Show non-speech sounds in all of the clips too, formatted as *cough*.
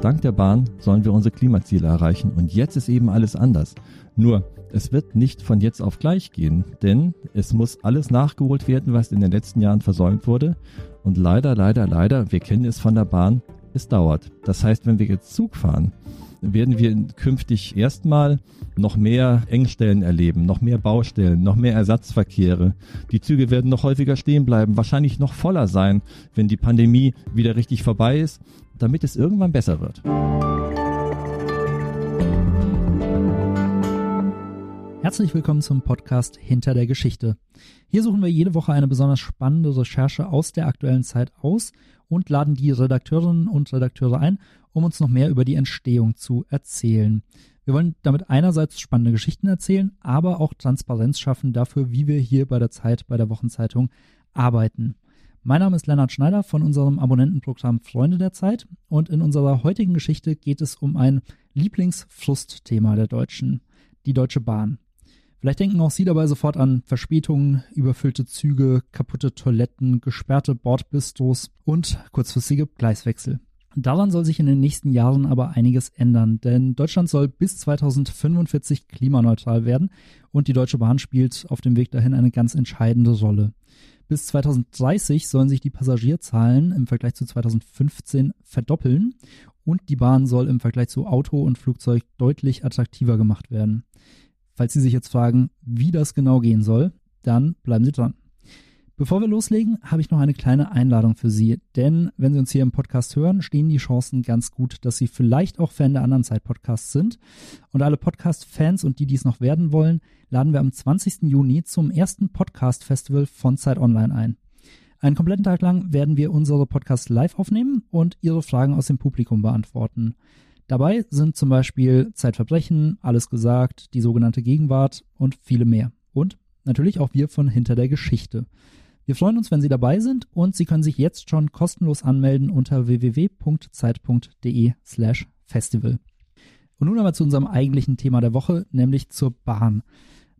Dank der Bahn sollen wir unsere Klimaziele erreichen und jetzt ist eben alles anders. Nur, es wird nicht von jetzt auf gleich gehen, denn es muss alles nachgeholt werden, was in den letzten Jahren versäumt wurde. Und leider, leider, leider, wir kennen es von der Bahn, es dauert. Das heißt, wenn wir jetzt Zug fahren, werden wir künftig erstmal noch mehr Engstellen erleben, noch mehr Baustellen, noch mehr Ersatzverkehre. Die Züge werden noch häufiger stehen bleiben, wahrscheinlich noch voller sein, wenn die Pandemie wieder richtig vorbei ist, damit es irgendwann besser wird. Herzlich willkommen zum Podcast Hinter der Geschichte. Hier suchen wir jede Woche eine besonders spannende Recherche aus der aktuellen Zeit aus und laden die Redakteurinnen und Redakteure ein, um uns noch mehr über die Entstehung zu erzählen. Wir wollen damit einerseits spannende Geschichten erzählen, aber auch Transparenz schaffen dafür, wie wir hier bei der Zeit, bei der Wochenzeitung arbeiten. Mein Name ist Lennart Schneider von unserem Abonnentenprogramm Freunde der Zeit und in unserer heutigen Geschichte geht es um ein Lieblingsfrustthema der Deutschen, die Deutsche Bahn. Vielleicht denken auch Sie dabei sofort an Verspätungen, überfüllte Züge, kaputte Toiletten, gesperrte Bordbistros und kurzfristige Gleiswechsel. Daran soll sich in den nächsten Jahren aber einiges ändern, denn Deutschland soll bis 2045 klimaneutral werden und die Deutsche Bahn spielt auf dem Weg dahin eine ganz entscheidende Rolle. Bis 2030 sollen sich die Passagierzahlen im Vergleich zu 2015 verdoppeln und die Bahn soll im Vergleich zu Auto und Flugzeug deutlich attraktiver gemacht werden. Falls Sie sich jetzt fragen, wie das genau gehen soll, dann bleiben Sie dran. Bevor wir loslegen, habe ich noch eine kleine Einladung für Sie, denn wenn Sie uns hier im Podcast hören, stehen die Chancen ganz gut, dass Sie vielleicht auch Fan der anderen Zeit-Podcasts sind. Und alle Podcast-Fans und die dies noch werden wollen, laden wir am 20. Juni zum ersten Podcast-Festival von Zeit Online ein. Einen kompletten Tag lang werden wir unsere Podcasts live aufnehmen und Ihre Fragen aus dem Publikum beantworten. Dabei sind zum Beispiel Zeitverbrechen, Alles gesagt, die sogenannte Gegenwart und viele mehr. Und natürlich auch wir von Hinter der Geschichte. Wir freuen uns, wenn Sie dabei sind und Sie können sich jetzt schon kostenlos anmelden unter www.zeit.de slash festival. Und nun aber zu unserem eigentlichen Thema der Woche, nämlich zur Bahn.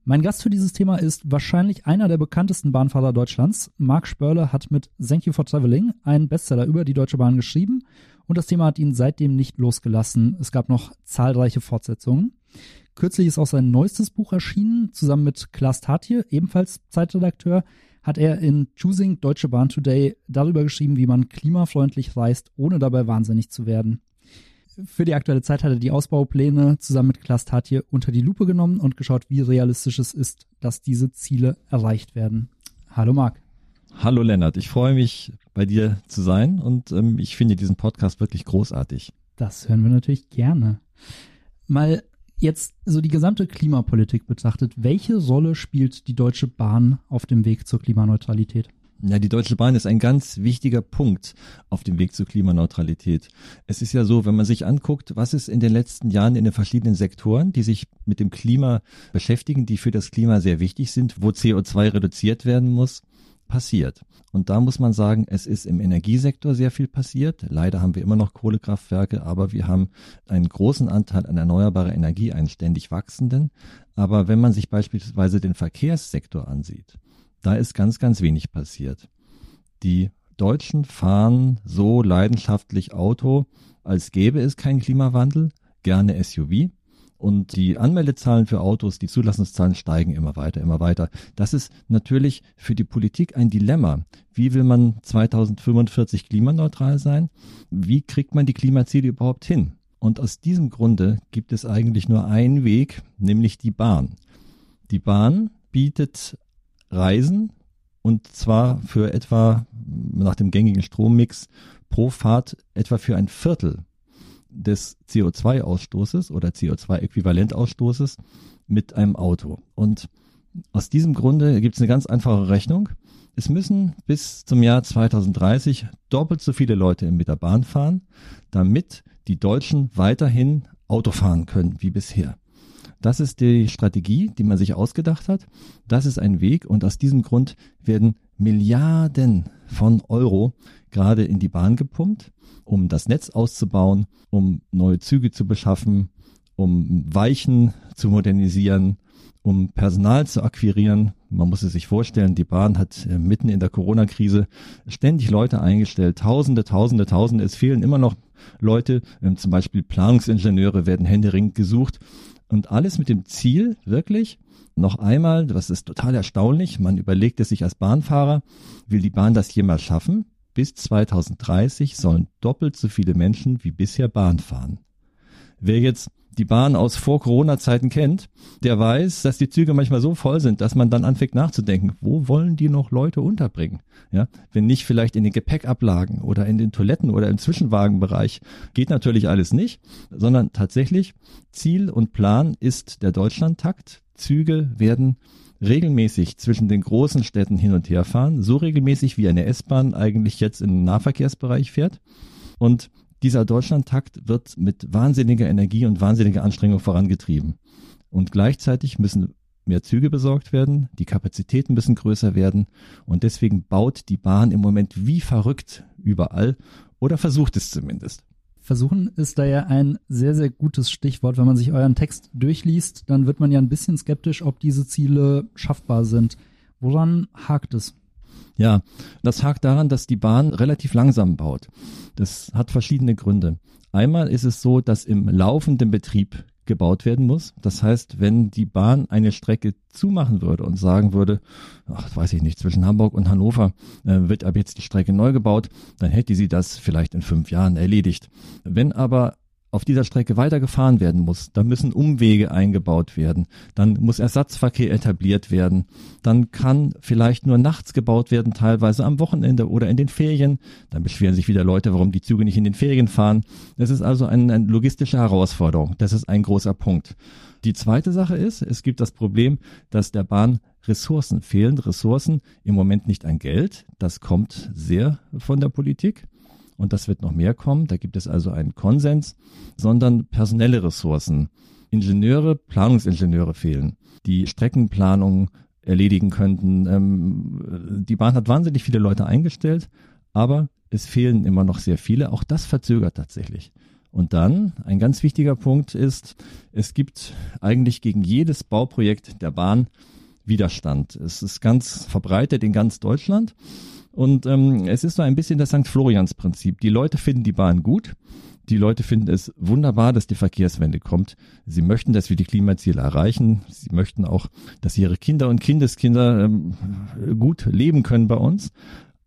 Mein Gast für dieses Thema ist wahrscheinlich einer der bekanntesten Bahnfahrer Deutschlands. Marc Spörle hat mit Thank You for Traveling einen Bestseller über die Deutsche Bahn geschrieben und das Thema hat ihn seitdem nicht losgelassen. Es gab noch zahlreiche Fortsetzungen. Kürzlich ist auch sein neuestes Buch erschienen, zusammen mit Klaas Tatje, ebenfalls Zeitredakteur, hat er in Choosing Deutsche Bahn Today darüber geschrieben, wie man klimafreundlich reist, ohne dabei wahnsinnig zu werden. Für die aktuelle Zeit hat er die Ausbaupläne zusammen mit Klaas Tatje unter die Lupe genommen und geschaut, wie realistisch es ist, dass diese Ziele erreicht werden. Hallo Marc. Hallo Lennart, ich freue mich bei dir zu sein und ähm, ich finde diesen Podcast wirklich großartig. Das hören wir natürlich gerne. Mal jetzt so die gesamte Klimapolitik betrachtet, welche Rolle spielt die Deutsche Bahn auf dem Weg zur Klimaneutralität? Ja, die Deutsche Bahn ist ein ganz wichtiger Punkt auf dem Weg zur Klimaneutralität. Es ist ja so, wenn man sich anguckt, was ist in den letzten Jahren in den verschiedenen Sektoren, die sich mit dem Klima beschäftigen, die für das Klima sehr wichtig sind, wo CO2 reduziert werden muss, passiert. Und da muss man sagen, es ist im Energiesektor sehr viel passiert. Leider haben wir immer noch Kohlekraftwerke, aber wir haben einen großen Anteil an erneuerbarer Energie, einen ständig wachsenden. Aber wenn man sich beispielsweise den Verkehrssektor ansieht, da ist ganz, ganz wenig passiert. Die Deutschen fahren so leidenschaftlich Auto, als gäbe es keinen Klimawandel, gerne SUV. Und die Anmeldezahlen für Autos, die Zulassungszahlen steigen immer weiter, immer weiter. Das ist natürlich für die Politik ein Dilemma. Wie will man 2045 klimaneutral sein? Wie kriegt man die Klimaziele überhaupt hin? Und aus diesem Grunde gibt es eigentlich nur einen Weg, nämlich die Bahn. Die Bahn bietet Reisen und zwar für etwa nach dem gängigen Strommix pro Fahrt etwa für ein Viertel des CO2-Ausstoßes oder CO2-Äquivalentausstoßes mit einem Auto. Und aus diesem Grunde gibt es eine ganz einfache Rechnung. Es müssen bis zum Jahr 2030 doppelt so viele Leute mit der Bahn fahren, damit die Deutschen weiterhin Auto fahren können wie bisher. Das ist die Strategie, die man sich ausgedacht hat. Das ist ein Weg und aus diesem Grund werden Milliarden von Euro gerade in die Bahn gepumpt, um das Netz auszubauen, um neue Züge zu beschaffen, um Weichen zu modernisieren, um Personal zu akquirieren. Man muss es sich vorstellen, die Bahn hat äh, mitten in der Corona-Krise ständig Leute eingestellt, Tausende, Tausende, Tausende. Es fehlen immer noch Leute, ähm, zum Beispiel Planungsingenieure werden händeringend gesucht. Und alles mit dem Ziel, wirklich, noch einmal, das ist total erstaunlich, man überlegt es sich als Bahnfahrer, will die Bahn das jemals schaffen? Bis 2030 sollen doppelt so viele Menschen wie bisher Bahn fahren. Wer jetzt die Bahn aus vor Corona-Zeiten kennt, der weiß, dass die Züge manchmal so voll sind, dass man dann anfängt nachzudenken, wo wollen die noch Leute unterbringen? Ja, wenn nicht vielleicht in den Gepäckablagen oder in den Toiletten oder im Zwischenwagenbereich, geht natürlich alles nicht, sondern tatsächlich Ziel und Plan ist der Deutschlandtakt. Züge werden regelmäßig zwischen den großen Städten hin und her fahren, so regelmäßig wie eine S-Bahn eigentlich jetzt im Nahverkehrsbereich fährt. Und dieser Deutschlandtakt wird mit wahnsinniger Energie und wahnsinniger Anstrengung vorangetrieben. Und gleichzeitig müssen mehr Züge besorgt werden, die Kapazitäten müssen größer werden und deswegen baut die Bahn im Moment wie verrückt überall oder versucht es zumindest. Versuchen ist da ja ein sehr, sehr gutes Stichwort. Wenn man sich euren Text durchliest, dann wird man ja ein bisschen skeptisch, ob diese Ziele schaffbar sind. Woran hakt es? Ja, das hakt daran, dass die Bahn relativ langsam baut. Das hat verschiedene Gründe. Einmal ist es so, dass im laufenden Betrieb gebaut werden muss. Das heißt, wenn die Bahn eine Strecke zumachen würde und sagen würde, ach, weiß ich nicht, zwischen Hamburg und Hannover äh, wird ab jetzt die Strecke neu gebaut, dann hätte sie das vielleicht in fünf Jahren erledigt. Wenn aber auf dieser Strecke weitergefahren werden muss, dann müssen Umwege eingebaut werden, dann muss Ersatzverkehr etabliert werden, dann kann vielleicht nur nachts gebaut werden, teilweise am Wochenende oder in den Ferien. Dann beschweren sich wieder Leute, warum die Züge nicht in den Ferien fahren. Das ist also eine, eine logistische Herausforderung. Das ist ein großer Punkt. Die zweite Sache ist, es gibt das Problem, dass der Bahn Ressourcen fehlen. Ressourcen im Moment nicht an Geld. Das kommt sehr von der Politik und das wird noch mehr kommen. Da gibt es also einen Konsens, sondern personelle Ressourcen. Ingenieure, Planungsingenieure fehlen, die Streckenplanung erledigen könnten. Ähm, die Bahn hat wahnsinnig viele Leute eingestellt, aber es fehlen immer noch sehr viele. Auch das verzögert tatsächlich. Und dann ein ganz wichtiger Punkt ist, es gibt eigentlich gegen jedes Bauprojekt der Bahn Widerstand. Es ist ganz verbreitet in ganz Deutschland. Und ähm, es ist so ein bisschen das St. Florians-Prinzip. Die Leute finden die Bahn gut. Die Leute finden es wunderbar, dass die Verkehrswende kommt. Sie möchten, dass wir die Klimaziele erreichen. Sie möchten auch, dass ihre Kinder und Kindeskinder ähm, gut leben können bei uns.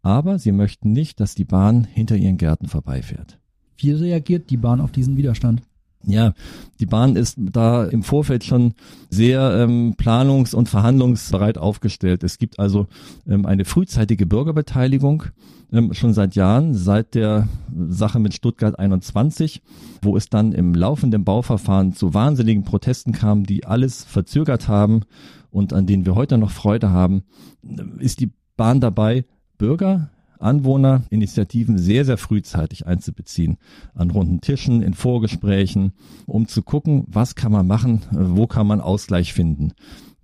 Aber sie möchten nicht, dass die Bahn hinter ihren Gärten vorbeifährt. Wie reagiert die Bahn auf diesen Widerstand? Ja, die Bahn ist da im Vorfeld schon sehr ähm, planungs- und verhandlungsbereit aufgestellt. Es gibt also ähm, eine frühzeitige Bürgerbeteiligung ähm, schon seit Jahren, seit der Sache mit Stuttgart 21, wo es dann im laufenden Bauverfahren zu wahnsinnigen Protesten kam, die alles verzögert haben und an denen wir heute noch Freude haben, ist die Bahn dabei, Bürger Anwohnerinitiativen sehr, sehr frühzeitig einzubeziehen. An runden Tischen, in Vorgesprächen, um zu gucken, was kann man machen, wo kann man Ausgleich finden.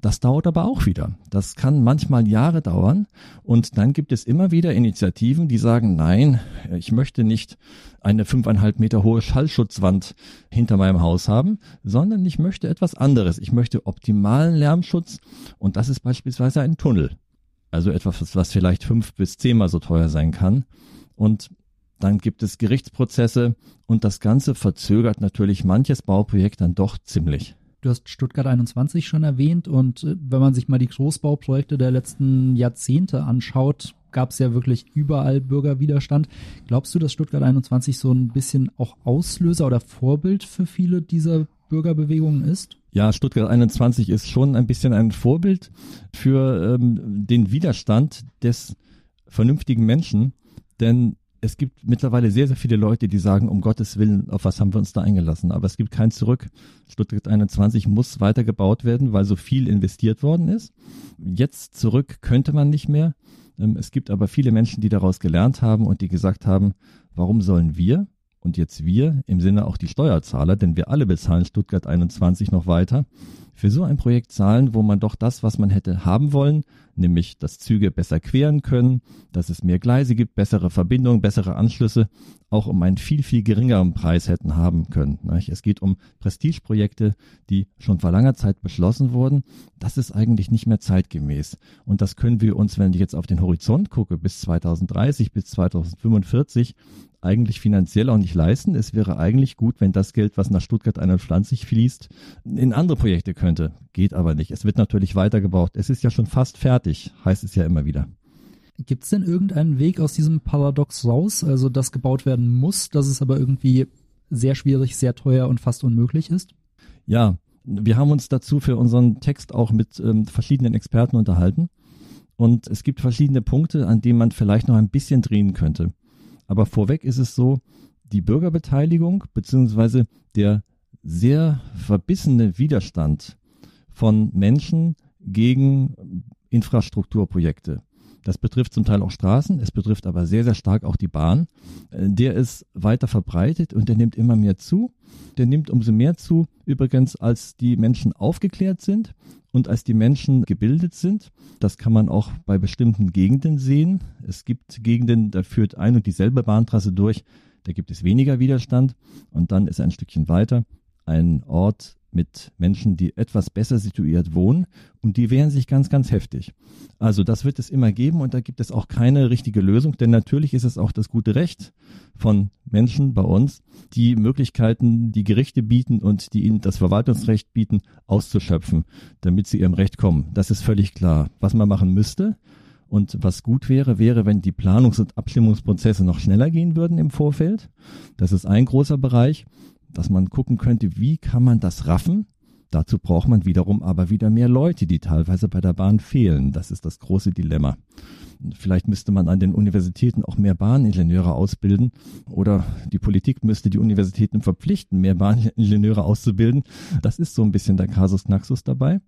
Das dauert aber auch wieder. Das kann manchmal Jahre dauern. Und dann gibt es immer wieder Initiativen, die sagen, nein, ich möchte nicht eine fünfeinhalb Meter hohe Schallschutzwand hinter meinem Haus haben, sondern ich möchte etwas anderes. Ich möchte optimalen Lärmschutz. Und das ist beispielsweise ein Tunnel. Also etwas, was vielleicht fünf bis zehnmal so teuer sein kann. Und dann gibt es Gerichtsprozesse und das Ganze verzögert natürlich manches Bauprojekt dann doch ziemlich. Du hast Stuttgart 21 schon erwähnt und äh, wenn man sich mal die Großbauprojekte der letzten Jahrzehnte anschaut, gab es ja wirklich überall Bürgerwiderstand. Glaubst du, dass Stuttgart 21 so ein bisschen auch Auslöser oder Vorbild für viele dieser Bürgerbewegungen ist? Ja, Stuttgart 21 ist schon ein bisschen ein Vorbild für ähm, den Widerstand des vernünftigen Menschen, denn es gibt mittlerweile sehr, sehr viele Leute, die sagen, um Gottes Willen, auf was haben wir uns da eingelassen? Aber es gibt kein Zurück. Stuttgart 21 muss weiter gebaut werden, weil so viel investiert worden ist. Jetzt zurück könnte man nicht mehr. Ähm, es gibt aber viele Menschen, die daraus gelernt haben und die gesagt haben, warum sollen wir und jetzt wir im Sinne auch die Steuerzahler, denn wir alle bezahlen Stuttgart 21 noch weiter, für so ein Projekt zahlen, wo man doch das, was man hätte haben wollen, nämlich dass Züge besser queren können, dass es mehr Gleise gibt, bessere Verbindungen, bessere Anschlüsse, auch um einen viel, viel geringeren Preis hätten haben können. Es geht um Prestigeprojekte, die schon vor langer Zeit beschlossen wurden. Das ist eigentlich nicht mehr zeitgemäß. Und das können wir uns, wenn ich jetzt auf den Horizont gucke, bis 2030, bis 2045, eigentlich finanziell auch nicht leisten. Es wäre eigentlich gut, wenn das Geld, was nach Stuttgart 21 fließt, in andere Projekte könnte. Geht aber nicht. Es wird natürlich weitergebaut. Es ist ja schon fast fertig, heißt es ja immer wieder. Gibt es denn irgendeinen Weg aus diesem Paradox raus, also dass gebaut werden muss, dass es aber irgendwie sehr schwierig, sehr teuer und fast unmöglich ist? Ja, wir haben uns dazu für unseren Text auch mit ähm, verschiedenen Experten unterhalten. Und es gibt verschiedene Punkte, an denen man vielleicht noch ein bisschen drehen könnte. Aber vorweg ist es so, die Bürgerbeteiligung beziehungsweise der sehr verbissene Widerstand von Menschen gegen Infrastrukturprojekte. Das betrifft zum Teil auch Straßen, es betrifft aber sehr, sehr stark auch die Bahn. Äh, der ist weiter verbreitet und der nimmt immer mehr zu. Der nimmt umso mehr zu, übrigens, als die Menschen aufgeklärt sind und als die Menschen gebildet sind. Das kann man auch bei bestimmten Gegenden sehen. Es gibt Gegenden, da führt ein und dieselbe Bahntrasse durch, da gibt es weniger Widerstand und dann ist ein Stückchen weiter ein Ort, mit Menschen, die etwas besser situiert wohnen und die wehren sich ganz, ganz heftig. Also das wird es immer geben und da gibt es auch keine richtige Lösung, denn natürlich ist es auch das gute Recht von Menschen bei uns, die Möglichkeiten, die Gerichte bieten und die ihnen das Verwaltungsrecht bieten, auszuschöpfen, damit sie ihrem Recht kommen. Das ist völlig klar. Was man machen müsste, und was gut wäre, wäre, wenn die Planungs- und Abstimmungsprozesse noch schneller gehen würden im Vorfeld. Das ist ein großer Bereich dass man gucken könnte, wie kann man das raffen? Dazu braucht man wiederum aber wieder mehr Leute, die teilweise bei der Bahn fehlen. Das ist das große Dilemma. Vielleicht müsste man an den Universitäten auch mehr Bahningenieure ausbilden oder die Politik müsste die Universitäten verpflichten, mehr Bahningenieure auszubilden. Das ist so ein bisschen der Kasus Knaxus dabei.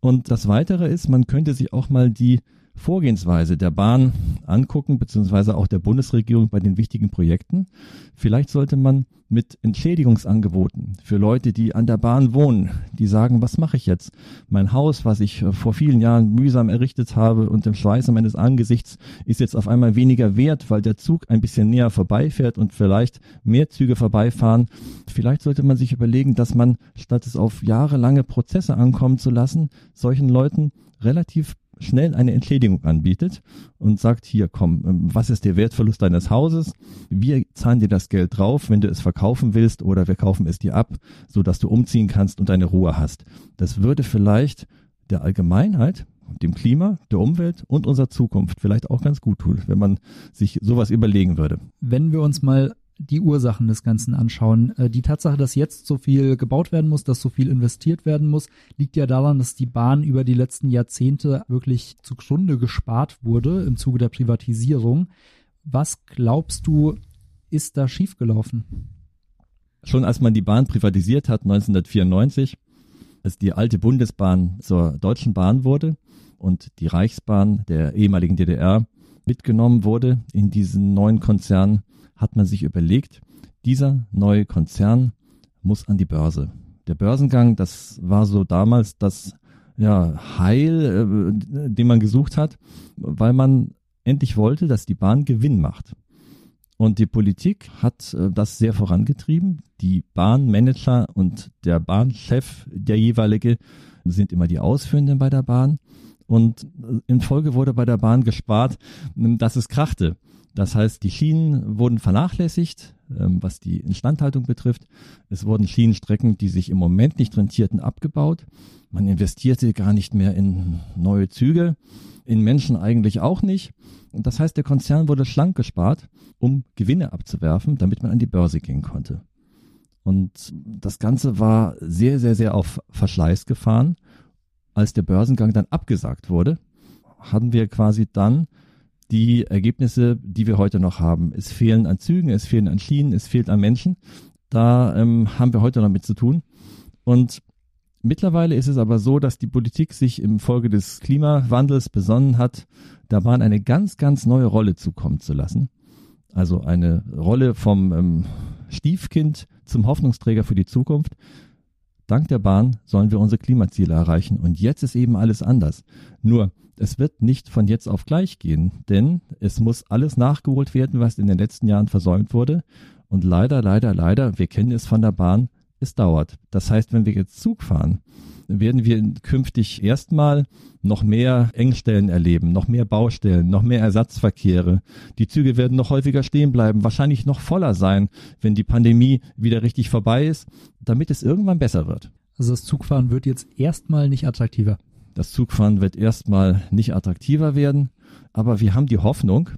Und das Weitere ist, man könnte sich auch mal die Vorgehensweise der Bahn angucken, beziehungsweise auch der Bundesregierung bei den wichtigen Projekten. Vielleicht sollte man mit Entschädigungsangeboten für Leute, die an der Bahn wohnen, die sagen, was mache ich jetzt? Mein Haus, was ich äh, vor vielen Jahren mühsam errichtet habe und im Schweiße meines Angesichts, ist jetzt auf einmal weniger wert, weil der Zug ein bisschen näher vorbeifährt und vielleicht mehr Züge vorbeifahren. Vielleicht sollte man sich überlegen, dass man, statt es auf jahrelange Prozesse ankommen zu lassen, solchen Leuten relativ schnell eine Entschädigung anbietet und sagt, hier komm, ähm, was ist der Wertverlust deines Hauses? Wir zahlen dir das Geld drauf, wenn du es verkaufen willst oder wir kaufen es dir ab, so dass du umziehen kannst und deine Ruhe hast. Das würde vielleicht der Allgemeinheit, dem Klima, der Umwelt und unserer Zukunft vielleicht auch ganz gut tun, wenn man sich sowas überlegen würde. Wenn wir uns mal die Ursachen des Ganzen anschauen. Äh, die Tatsache, dass jetzt so viel gebaut werden muss, dass so viel investiert werden muss, liegt ja daran, dass die Bahn über die letzten Jahrzehnte wirklich zugrunde gespart wurde im Zuge der Privatisierung. Was glaubst du, ist da schiefgelaufen? Schon als man die Bahn privatisiert hat, 1994, als die alte Bundesbahn zur Deutschen Bahn wurde und die Reichsbahn der ehemaligen DDR mitgenommen wurde in diesen neuen Konzern, hat man sich überlegt, dieser neue Konzern muss an die Börse. Der Börsengang, das war so damals das ja, Heil, äh, den man gesucht hat, weil man endlich wollte, dass die Bahn Gewinn macht. Und die Politik hat äh, das sehr vorangetrieben. Die Bahnmanager und der Bahnchef, der jeweilige, sind immer die Ausführenden bei der Bahn. Und in Folge wurde bei der Bahn gespart, dass es krachte. Das heißt, die Schienen wurden vernachlässigt, ähm, was die Instandhaltung betrifft. Es wurden Schienenstrecken, die sich im Moment nicht rentierten, abgebaut. Man investierte gar nicht mehr in neue Züge, in Menschen eigentlich auch nicht. Und das heißt, der Konzern wurde schlank gespart, um Gewinne abzuwerfen, damit man an die Börse gehen konnte. Und das Ganze war sehr, sehr, sehr auf Verschleiß gefahren. Als der Börsengang dann abgesagt wurde, hatten wir quasi dann die Ergebnisse, die wir heute noch haben. Es fehlen an Zügen, es fehlen an Schienen, es fehlt an Menschen. Da ähm, haben wir heute noch mit zu tun. Und mittlerweile ist es aber so, dass die Politik sich im Folge des Klimawandels besonnen hat, der Bahn eine ganz, ganz neue Rolle zukommen zu lassen. Also eine Rolle vom ähm, Stiefkind zum Hoffnungsträger für die Zukunft. Dank der Bahn sollen wir unsere Klimaziele erreichen. Und jetzt ist eben alles anders. Nur, es wird nicht von jetzt auf gleich gehen, denn es muss alles nachgeholt werden, was in den letzten Jahren versäumt wurde. Und leider, leider, leider, wir kennen es von der Bahn, es dauert. Das heißt, wenn wir jetzt Zug fahren, werden wir künftig erstmal noch mehr Engstellen erleben, noch mehr Baustellen, noch mehr Ersatzverkehre. Die Züge werden noch häufiger stehen bleiben, wahrscheinlich noch voller sein, wenn die Pandemie wieder richtig vorbei ist, damit es irgendwann besser wird. Also das Zugfahren wird jetzt erstmal nicht attraktiver. Das Zugfahren wird erstmal nicht attraktiver werden, aber wir haben die Hoffnung,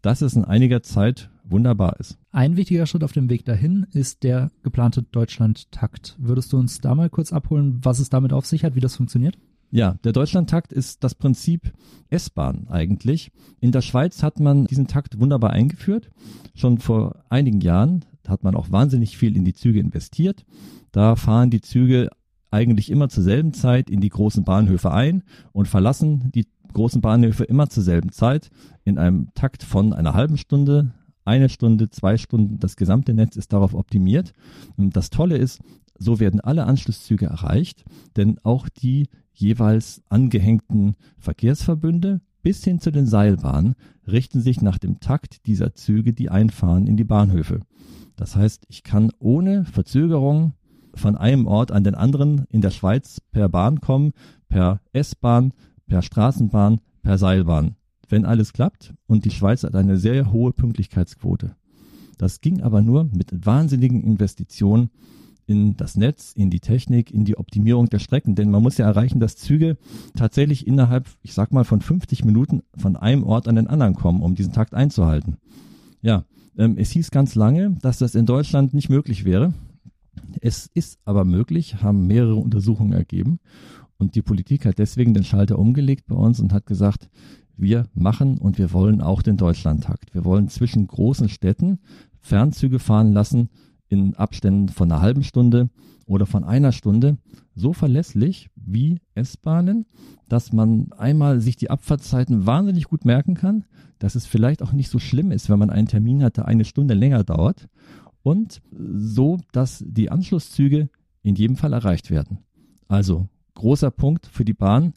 dass es in einiger Zeit wunderbar ist. Ein wichtiger Schritt auf dem Weg dahin ist der geplante Deutschland-Takt. Würdest du uns da mal kurz abholen, was es damit auf sich hat, wie das funktioniert? Ja, der Deutschlandtakt ist das Prinzip S-Bahn eigentlich. In der Schweiz hat man diesen Takt wunderbar eingeführt. Schon vor einigen Jahren hat man auch wahnsinnig viel in die Züge investiert. Da fahren die Züge eigentlich immer zur selben Zeit in die großen Bahnhöfe ein und verlassen die großen Bahnhöfe immer zur selben Zeit in einem Takt von einer halben Stunde, eine Stunde, zwei Stunden. Das gesamte Netz ist darauf optimiert. Und das Tolle ist, so werden alle Anschlusszüge erreicht, denn auch die jeweils angehängten Verkehrsverbünde bis hin zu den Seilbahnen richten sich nach dem Takt dieser Züge, die einfahren in die Bahnhöfe. Das heißt, ich kann ohne Verzögerung von einem Ort an den anderen in der Schweiz per Bahn kommen, per S-Bahn, per Straßenbahn, per Seilbahn wenn alles klappt. Und die Schweiz hat eine sehr hohe Pünktlichkeitsquote. Das ging aber nur mit wahnsinnigen Investitionen in das Netz, in die Technik, in die Optimierung der Strecken. Denn man muss ja erreichen, dass Züge tatsächlich innerhalb, ich sag mal, von 50 Minuten von einem Ort an den anderen kommen, um diesen Takt einzuhalten. Ja, ähm, es hieß ganz lange, dass das in Deutschland nicht möglich wäre. Es ist aber möglich, haben mehrere Untersuchungen ergeben. Und die Politik hat deswegen den Schalter umgelegt bei uns und hat gesagt, wir machen und wir wollen auch den Deutschlandtakt. Wir wollen zwischen großen Städten Fernzüge fahren lassen in Abständen von einer halben Stunde oder von einer Stunde so verlässlich wie S-Bahnen, dass man einmal sich die Abfahrtzeiten wahnsinnig gut merken kann, dass es vielleicht auch nicht so schlimm ist, wenn man einen Termin hat, der eine Stunde länger dauert und so, dass die Anschlusszüge in jedem Fall erreicht werden. Also großer Punkt für die Bahn,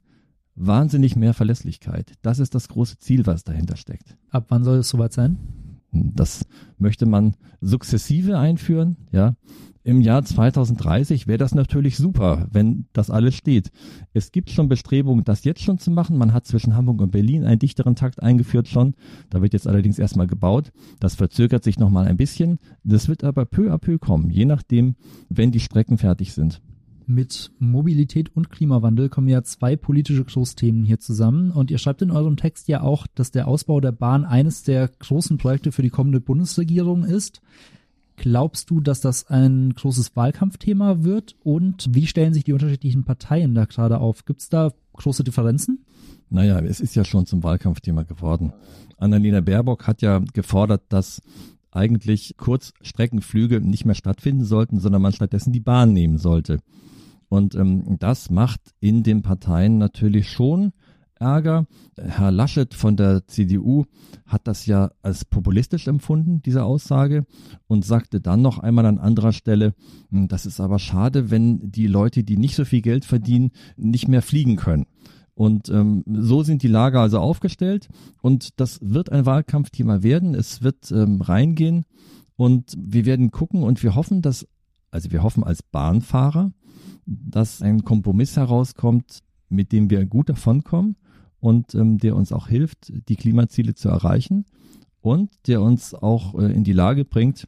wahnsinnig mehr Verlässlichkeit. Das ist das große Ziel, was dahinter steckt. Ab wann soll es soweit sein? Das möchte man sukzessive einführen, ja. Im Jahr 2030 wäre das natürlich super, wenn das alles steht. Es gibt schon Bestrebungen, das jetzt schon zu machen. Man hat zwischen Hamburg und Berlin einen dichteren Takt eingeführt schon. Da wird jetzt allerdings erstmal gebaut. Das verzögert sich nochmal ein bisschen. Das wird aber peu à peu kommen, je nachdem, wenn die Strecken fertig sind mit Mobilität und Klimawandel kommen ja zwei politische Großthemen hier zusammen. Und ihr schreibt in eurem Text ja auch, dass der Ausbau der Bahn eines der großen Projekte für die kommende Bundesregierung ist. Glaubst du, dass das ein großes Wahlkampfthema wird? Und wie stellen sich die unterschiedlichen Parteien da gerade auf? Gibt es da große Differenzen? Naja, es ist ja schon zum Wahlkampfthema geworden. Annalena Baerbock hat ja gefordert, dass eigentlich Kurzstreckenflüge nicht mehr stattfinden sollten, sondern man stattdessen die Bahn nehmen sollte. Und ähm, das macht in den Parteien natürlich schon Ärger. Herr Laschet von der CDU hat das ja als populistisch empfunden, diese Aussage, und sagte dann noch einmal an anderer Stelle, hm, das ist aber schade, wenn die Leute, die nicht so viel Geld verdienen, nicht mehr fliegen können. Und ähm, so sind die Lager also aufgestellt und das wird ein Wahlkampfthema werden. Es wird ähm, reingehen und wir werden gucken und wir hoffen, dass, also wir hoffen als Bahnfahrer, dass ein Kompromiss herauskommt, mit dem wir gut davonkommen und ähm, der uns auch hilft, die Klimaziele zu erreichen und der uns auch äh, in die Lage bringt,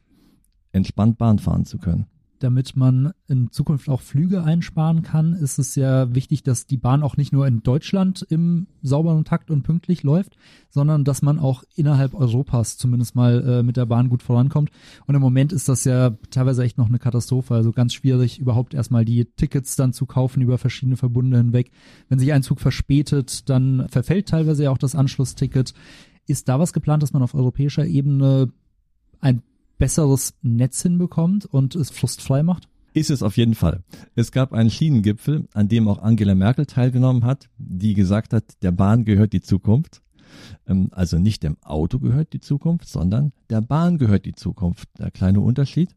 entspannt Bahn fahren zu können damit man in Zukunft auch Flüge einsparen kann, ist es sehr wichtig, dass die Bahn auch nicht nur in Deutschland im sauberen Takt und pünktlich läuft, sondern dass man auch innerhalb Europas zumindest mal äh, mit der Bahn gut vorankommt. Und im Moment ist das ja teilweise echt noch eine Katastrophe. Also ganz schwierig, überhaupt erstmal die Tickets dann zu kaufen über verschiedene Verbunde hinweg. Wenn sich ein Zug verspätet, dann verfällt teilweise ja auch das Anschlussticket. Ist da was geplant, dass man auf europäischer Ebene ein besseres Netz hinbekommt und es frustfrei macht? Ist es auf jeden Fall. Es gab einen Schienengipfel, an dem auch Angela Merkel teilgenommen hat, die gesagt hat, der Bahn gehört die Zukunft. Ähm, also nicht dem Auto gehört die Zukunft, sondern der Bahn gehört die Zukunft. Der kleine Unterschied.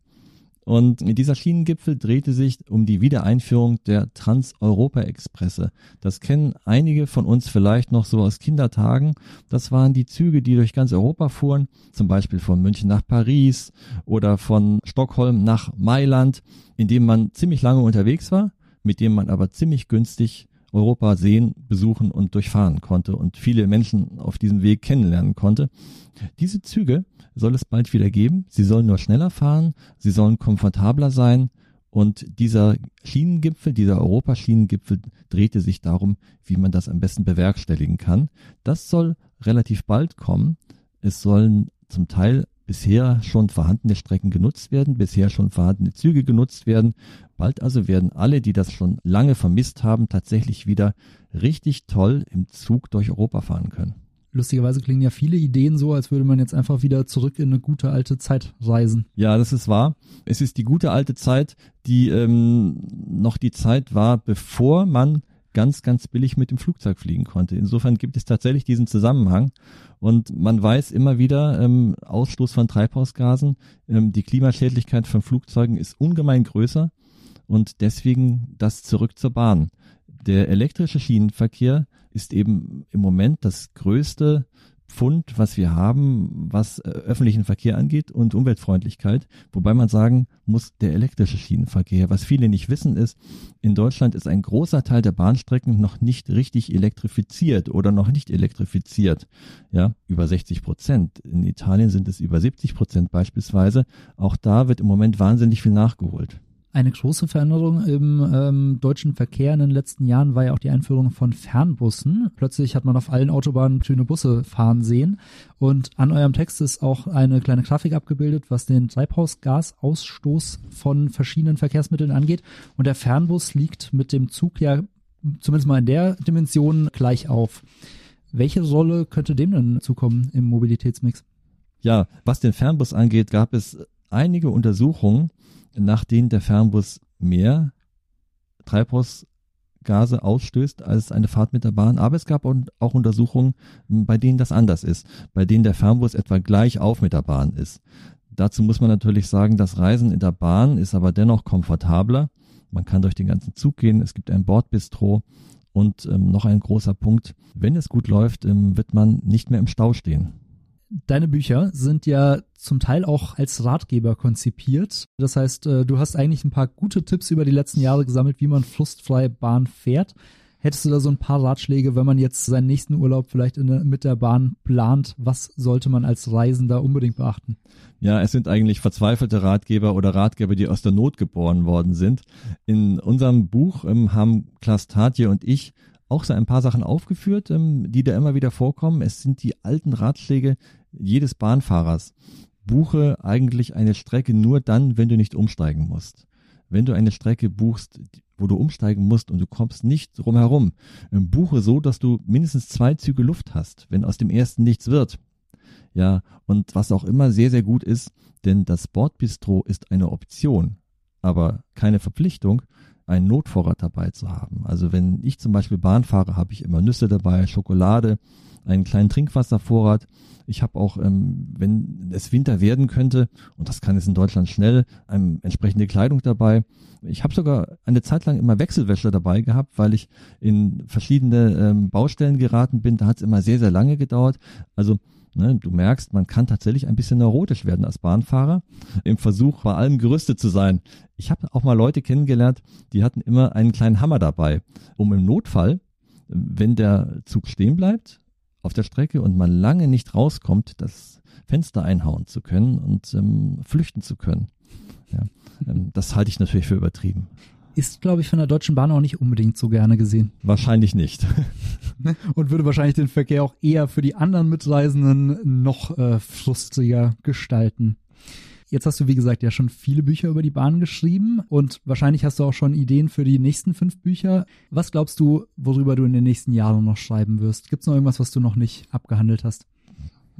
Und dieser Schienengipfel drehte sich um die Wiedereinführung der Trans-Europa-Expresse. Das kennen einige von uns vielleicht noch so aus Kindertagen. Das waren die Züge, die durch ganz Europa fuhren, zum Beispiel von München nach Paris oder von Stockholm nach Mailand, in dem man ziemlich lange unterwegs war, mit dem man aber ziemlich günstig Europa sehen, besuchen und durchfahren konnte und viele Menschen auf diesem Weg kennenlernen konnte. Diese Züge soll es bald wieder geben. Sie sollen nur schneller fahren, sie sollen komfortabler sein und dieser Schienengipfel, dieser Europaschienengipfel drehte sich darum, wie man das am besten bewerkstelligen kann. Das soll relativ bald kommen. Es sollen zum Teil bisher schon vorhandene Strecken genutzt werden, bisher schon vorhandene Züge genutzt werden. Bald also werden alle, die das schon lange vermisst haben, tatsächlich wieder richtig toll im Zug durch Europa fahren können. Lustigerweise klingen ja viele Ideen so, als würde man jetzt einfach wieder zurück in eine gute alte Zeit reisen. Ja, das ist wahr. Es ist die gute alte Zeit, die ähm, noch die Zeit war, bevor man ganz, ganz billig mit dem Flugzeug fliegen konnte. Insofern gibt es tatsächlich diesen Zusammenhang. Und man weiß immer wieder, ähm, Ausstoß von Treibhausgasen, ähm, die Klimaschädlichkeit von Flugzeugen ist ungemein größer und deswegen das zurück zur Bahn. Der elektrische Schienenverkehr ist eben im Moment das größte Pfund, was wir haben, was äh, öffentlichen Verkehr angeht und Umweltfreundlichkeit. Wobei man sagen muss, der elektrische Schienenverkehr. Was viele nicht wissen ist, in Deutschland ist ein großer Teil der Bahnstrecken noch nicht richtig elektrifiziert oder noch nicht elektrifiziert. Ja, über 60 Prozent. In Italien sind es über 70 Prozent beispielsweise. Auch da wird im Moment wahnsinnig viel nachgeholt. Eine große Veränderung im ähm, deutschen Verkehr in den letzten Jahren war ja auch die Einführung von Fernbussen. Plötzlich hat man auf allen Autobahnen grüne Busse fahren sehen. Und an eurem Text ist auch eine kleine Grafik abgebildet, was den Treibhausgasausstoß von verschiedenen Verkehrsmitteln angeht. Und der Fernbus liegt mit dem Zug ja zumindest mal in der Dimension gleich auf. Welche Rolle könnte dem denn zukommen im Mobilitätsmix? Ja, was den Fernbus angeht, gab es einige Untersuchungen, nach denen der Fernbus mehr Treibhausgase ausstößt als eine Fahrt mit der Bahn. Aber es gab auch Untersuchungen, bei denen das anders ist, bei denen der Fernbus etwa gleich auf mit der Bahn ist. Dazu muss man natürlich sagen, das Reisen in der Bahn ist aber dennoch komfortabler. Man kann durch den ganzen Zug gehen, es gibt ein Bordbistro und ähm, noch ein großer Punkt, wenn es gut läuft, ähm, wird man nicht mehr im Stau stehen. Deine Bücher sind ja zum Teil auch als Ratgeber konzipiert. Das heißt, äh, du hast eigentlich ein paar gute Tipps über die letzten Jahre gesammelt, wie man frustfrei Bahn fährt. Hättest du da so ein paar Ratschläge, wenn man jetzt seinen nächsten Urlaub vielleicht der, mit der Bahn plant? Was sollte man als Reisender unbedingt beachten? Ja, es sind eigentlich verzweifelte Ratgeber oder Ratgeber, die aus der Not geboren worden sind. In unserem Buch ähm, haben Klaas Tatje und ich auch so ein paar Sachen aufgeführt, ähm, die da immer wieder vorkommen. Es sind die alten Ratschläge jedes Bahnfahrers. Buche eigentlich eine Strecke nur dann, wenn du nicht umsteigen musst. Wenn du eine Strecke buchst, wo du umsteigen musst und du kommst nicht drumherum, ähm, buche so, dass du mindestens zwei Züge Luft hast, wenn aus dem ersten nichts wird. Ja, und was auch immer sehr, sehr gut ist, denn das Bordbistro ist eine Option, aber keine Verpflichtung einen Notvorrat dabei zu haben. Also wenn ich zum Beispiel Bahn fahre, habe ich immer Nüsse dabei, Schokolade, einen kleinen Trinkwasservorrat. Ich habe auch, ähm, wenn es Winter werden könnte, und das kann es in Deutschland schnell, ähm, entsprechende Kleidung dabei. Ich habe sogar eine Zeit lang immer Wechselwäsche dabei gehabt, weil ich in verschiedene ähm, Baustellen geraten bin. Da hat es immer sehr, sehr lange gedauert. Also Ne, du merkst, man kann tatsächlich ein bisschen neurotisch werden als Bahnfahrer im Versuch, bei allem gerüstet zu sein. Ich habe auch mal Leute kennengelernt, die hatten immer einen kleinen Hammer dabei, um im Notfall, wenn der Zug stehen bleibt auf der Strecke und man lange nicht rauskommt, das Fenster einhauen zu können und ähm, flüchten zu können. Ja, ähm, das halte ich natürlich für übertrieben ist, glaube ich, von der Deutschen Bahn auch nicht unbedingt so gerne gesehen. Wahrscheinlich nicht. *laughs* Und würde wahrscheinlich den Verkehr auch eher für die anderen Mitreisenden noch äh, frustiger gestalten. Jetzt hast du, wie gesagt, ja schon viele Bücher über die Bahn geschrieben und wahrscheinlich hast du auch schon Ideen für die nächsten fünf Bücher. Was glaubst du, worüber du in den nächsten Jahren noch schreiben wirst? Gibt es noch irgendwas, was du noch nicht abgehandelt hast?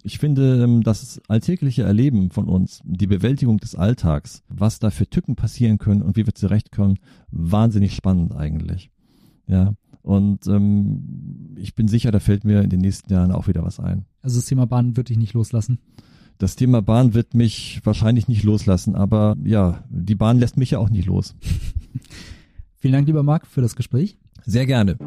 Ich finde, ähm, das alltägliche Erleben von uns, die Bewältigung des Alltags, was da für Tücken passieren können und wie wir zurechtkommen, wahnsinnig spannend eigentlich. Ja. Und ähm, ich bin sicher, da fällt mir in den nächsten Jahren auch wieder was ein. Also das Thema Bahn wird dich nicht loslassen. Das Thema Bahn wird mich wahrscheinlich nicht loslassen, aber ja, die Bahn lässt mich ja auch nicht los. *laughs* Vielen Dank, lieber Marc, für das Gespräch. Sehr gerne.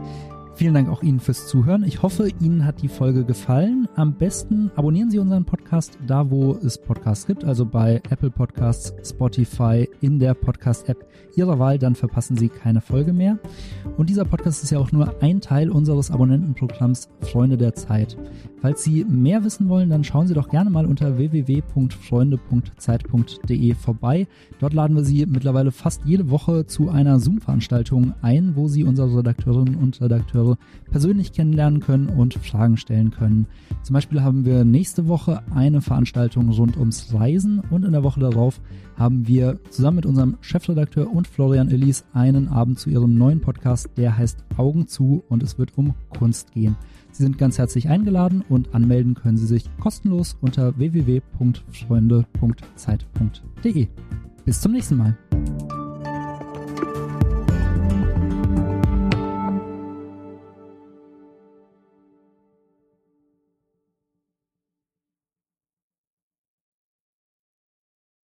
Vielen Dank auch Ihnen fürs Zuhören. Ich hoffe, Ihnen hat die Folge gefallen. Am besten abonnieren Sie unseren Podcast da, wo es Podcasts gibt, also bei Apple Podcasts, Spotify, in der Podcast-App Ihrer Wahl, dann verpassen Sie keine Folge mehr. Und dieser Podcast ist ja auch nur ein Teil unseres Abonnentenprogramms Freunde der Zeit. Falls Sie mehr wissen wollen, dann schauen Sie doch gerne mal unter www.freunde.zeit.de vorbei. Dort laden wir Sie mittlerweile fast jede Woche zu einer Zoom-Veranstaltung ein, wo Sie unsere Redakteurinnen und Redakteure persönlich kennenlernen können und Fragen stellen können. Zum Beispiel haben wir nächste Woche eine Veranstaltung rund ums Reisen und in der Woche darauf haben wir zusammen mit unserem Chefredakteur und Florian Ellis einen Abend zu ihrem neuen Podcast, der heißt Augen zu und es wird um Kunst gehen. Sie sind ganz herzlich eingeladen und anmelden können Sie sich kostenlos unter www.freunde.zeit.de. Bis zum nächsten Mal.